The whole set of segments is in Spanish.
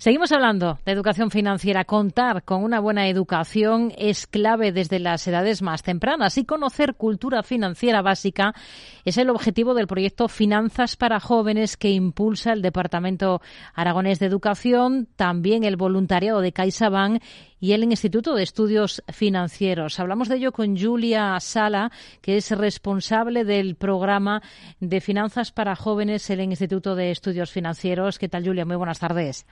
Seguimos hablando de educación financiera. Contar con una buena educación es clave desde las edades más tempranas y conocer cultura financiera básica es el objetivo del proyecto Finanzas para Jóvenes que impulsa el Departamento Aragonés de Educación, también el voluntariado de CaixaBank y el Instituto de Estudios Financieros. Hablamos de ello con Julia Sala, que es responsable del programa de Finanzas para Jóvenes en el Instituto de Estudios Financieros. ¿Qué tal, Julia? Muy buenas tardes.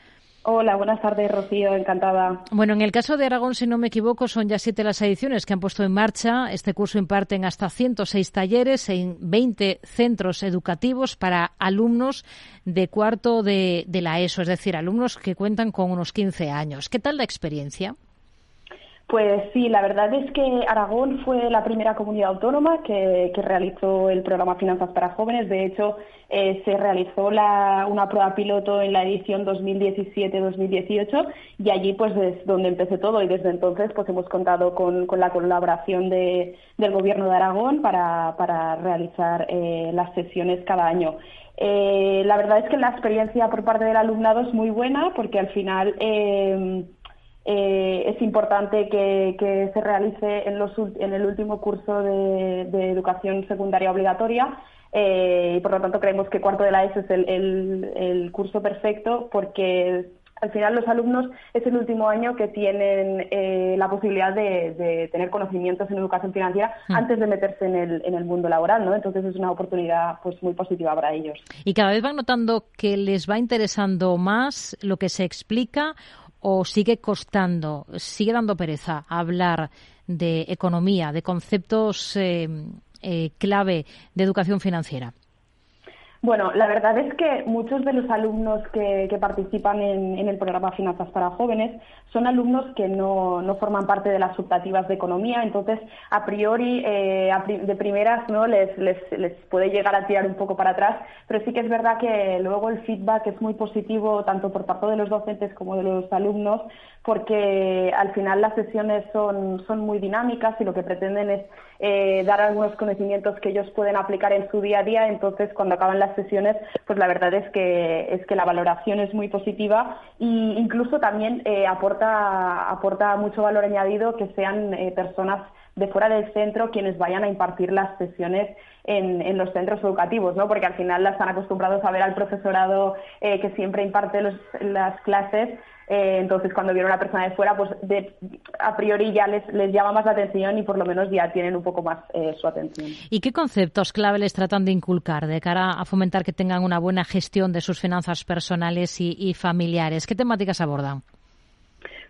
Hola, buenas tardes, Rocío, encantada. Bueno, en el caso de Aragón, si no me equivoco, son ya siete las ediciones que han puesto en marcha. Este curso imparten hasta 106 talleres en 20 centros educativos para alumnos de cuarto de, de la ESO, es decir, alumnos que cuentan con unos 15 años. ¿Qué tal la experiencia? Pues sí, la verdad es que Aragón fue la primera comunidad autónoma que, realizó el programa Finanzas para Jóvenes. De hecho, eh, se realizó una prueba piloto en la edición 2017-2018 y allí pues es donde empecé todo y desde entonces pues hemos contado con, la colaboración del Gobierno de Aragón para, realizar eh, las sesiones cada año. Eh, la verdad es que la experiencia por parte del alumnado es muy buena porque al final eh, es importante que, se realice en, el último curso de, educación secundaria obligatoria eh, y por lo tanto creemos que cuarto de la ESO es el, curso perfecto porque al final los alumnos es el último año que tienen eh, la posibilidad de, tener conocimientos en educación financiera mm. antes de meterse en el, en el mundo laboral, ¿no? Entonces es una oportunidad pues muy positiva para ellos. Y cada vez van notando que les va interesando más lo que se explica o sigue costando, sigue dando pereza hablar de economía, de conceptos eh, eh, clave de educación financiera? Bueno, la verdad es que muchos de los alumnos que, participan en, el programa Finanzas para Jóvenes son alumnos que no, forman parte de las optativas de economía, entonces a priori eh, de primeras no les, les, les, puede llegar a tirar un poco para atrás, pero sí que es verdad que luego el feedback es muy positivo tanto por parte de los docentes como de los alumnos, porque al final las sesiones son, son muy dinámicas y lo que pretenden es eh, dar algunos conocimientos que ellos pueden aplicar en su día a día, entonces cuando acaban sesiones, pues la verdad es que, es que la valoración es muy positiva e incluso también eh, aporta, aporta mucho valor añadido que sean eh, personas de fuera del centro quienes vayan a impartir las sesiones en, en, los centros educativos, ¿no? Porque al final las están acostumbrados a ver al profesorado que siempre imparte las clases, eh, entonces, cuando viene una persona de fuera, pues a priori ya les, les llama más la atención y por lo menos ya tienen un poco más eh, su atención. ¿Y qué conceptos clave les tratan de inculcar de cara a fomentar que tengan una buena gestión de sus finanzas personales y familiares? ¿Qué temáticas abordan?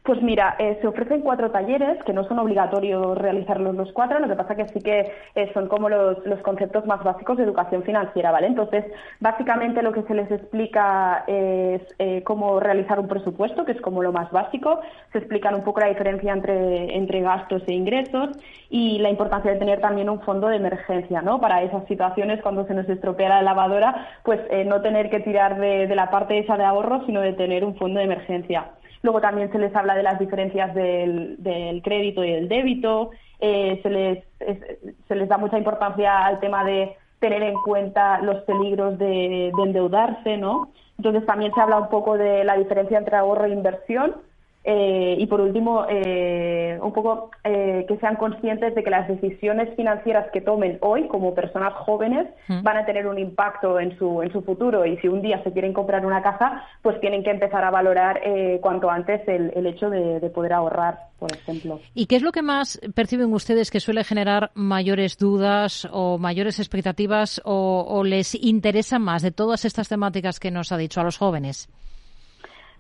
Pues mira, eh, se ofrecen cuatro talleres que no son obligatorios realizarlos los cuatro, lo que pasa que sí que eh, son como los, conceptos más básicos de educación financiera, ¿vale? Entonces, básicamente lo que se les explica es eh, cómo realizar un presupuesto, que es como lo más básico, se explican un poco la diferencia entre, entre gastos e ingresos y la importancia de tener también un fondo de emergencia, ¿no? Para esas situaciones cuando se nos estropea la lavadora, pues no tener que tirar de, de la parte esa de ahorro, sino de tener un fondo de emergencia. Luego también se les habla de las diferencias del, crédito y del débito. Eh, se, les, se les da mucha importancia al tema de tener en cuenta los peligros de, de endeudarse, ¿no? Entonces también se habla un poco de la diferencia entre ahorro e inversión eh, y por último, eh, un poco eh, que sean conscientes de que las decisiones financieras que tomen hoy como personas jóvenes van a tener un impacto en su, en su futuro y si un día se quieren comprar una casa, pues tienen que empezar a valorar cuanto antes el, el hecho de, poder ahorrar, por ejemplo. ¿Y qué es lo que más perciben ustedes que suele generar mayores dudas o mayores expectativas o, o les interesa más de todas estas temáticas que nos ha dicho a los jóvenes?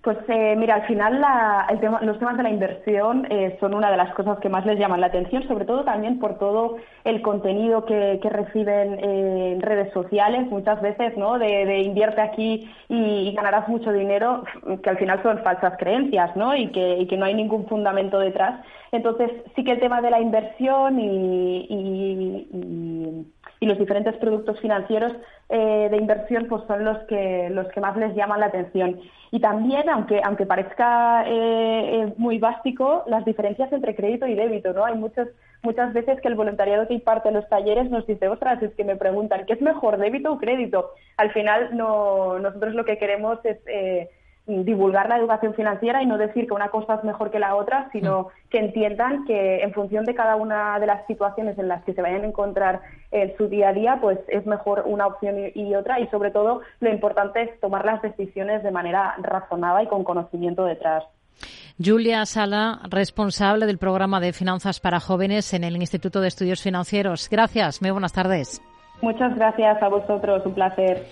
Pues eh, mira, al final los temas de la inversión eh, son una de las cosas que más les llaman la atención, sobre todo también por todo el contenido que, reciben en redes sociales, muchas veces, ¿no? De, invierte aquí y, ganarás mucho dinero, que al final son falsas creencias, ¿no? Y que, y que no hay ningún fundamento detrás. Entonces, sí que el tema de la inversión y y los diferentes productos financieros eh, de inversión pues son los que los que más les llaman la atención. Y también aunque aunque parezca eh, eh, muy básico las diferencias entre crédito y débito no hay muchas muchas veces que el voluntariado que imparte los talleres nos dice ostras es que me preguntan qué es mejor débito o crédito al final no nosotros lo que queremos es divulgar la educación financiera y no decir que una cosa es mejor que la otra, sino mm. que entiendan que en función de cada una de las situaciones en las que se vayan a encontrar en su día a día, pues es mejor una opción y otra y sobre todo lo importante es tomar las decisiones de manera razonada y con conocimiento detrás. Julia Sala, responsable del programa de finanzas para jóvenes en el Instituto de Estudios Financieros. Gracias, muy buenas tardes. Muchas gracias a vosotros, un placer.